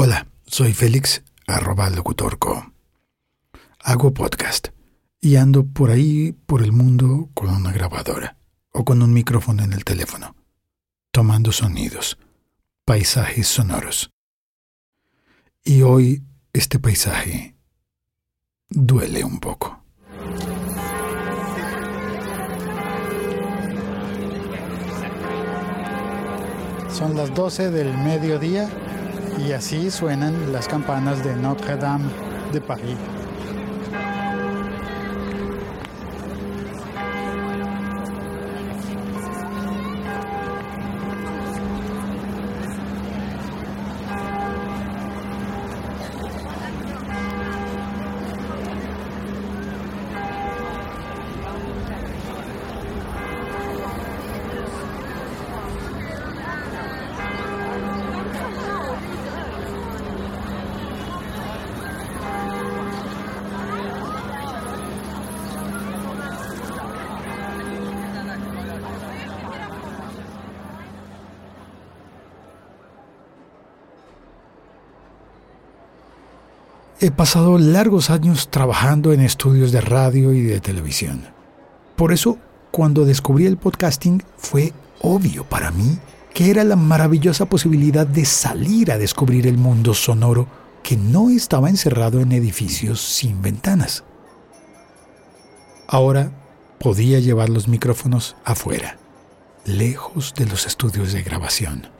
Hola, soy Félix, arroba locutorco. Hago podcast y ando por ahí, por el mundo, con una grabadora o con un micrófono en el teléfono, tomando sonidos, paisajes sonoros. Y hoy este paisaje duele un poco. Son las 12 del mediodía y así suenan las campanas de Notre Dame de París. He pasado largos años trabajando en estudios de radio y de televisión. Por eso, cuando descubrí el podcasting, fue obvio para mí que era la maravillosa posibilidad de salir a descubrir el mundo sonoro que no estaba encerrado en edificios sin ventanas. Ahora podía llevar los micrófonos afuera, lejos de los estudios de grabación.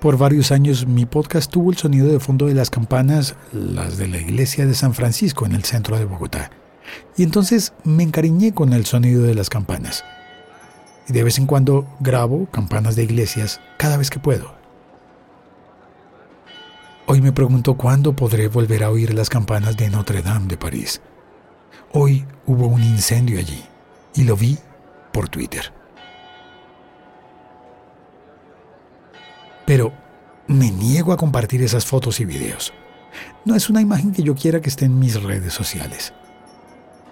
Por varios años mi podcast tuvo el sonido de fondo de las campanas, las de la iglesia de San Francisco en el centro de Bogotá. Y entonces me encariñé con el sonido de las campanas. Y de vez en cuando grabo campanas de iglesias cada vez que puedo. Hoy me pregunto cuándo podré volver a oír las campanas de Notre Dame de París. Hoy hubo un incendio allí y lo vi por Twitter. Pero me niego a compartir esas fotos y videos. No es una imagen que yo quiera que esté en mis redes sociales.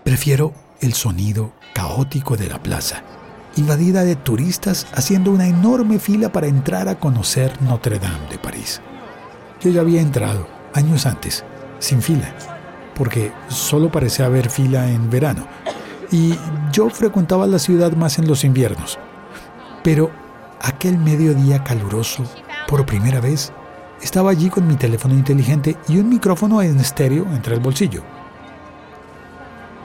Prefiero el sonido caótico de la plaza, invadida de turistas haciendo una enorme fila para entrar a conocer Notre Dame de París. Yo ya había entrado, años antes, sin fila, porque solo parecía haber fila en verano, y yo frecuentaba la ciudad más en los inviernos. Pero aquel mediodía caluroso por primera vez, estaba allí con mi teléfono inteligente y un micrófono en estéreo entre el bolsillo.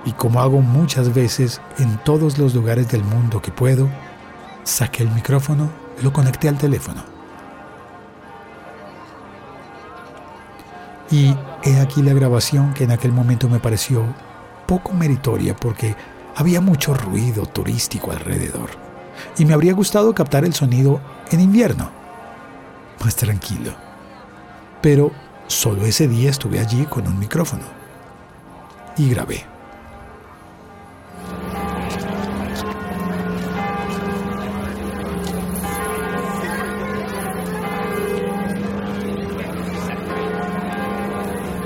Y como hago muchas veces en todos los lugares del mundo que puedo, saqué el micrófono, lo conecté al teléfono. Y he aquí la grabación que en aquel momento me pareció poco meritoria porque había mucho ruido turístico alrededor. Y me habría gustado captar el sonido en invierno más tranquilo. Pero solo ese día estuve allí con un micrófono y grabé.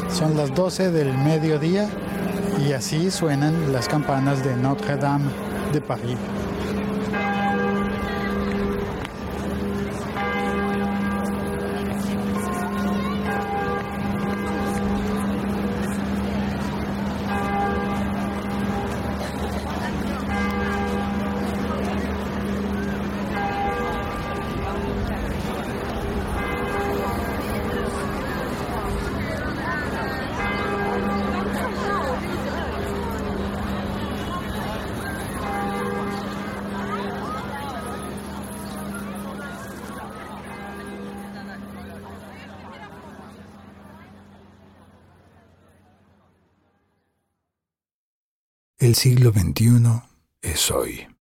Son las 12 del mediodía y así suenan las campanas de Notre Dame de París. El siglo XXI es hoy.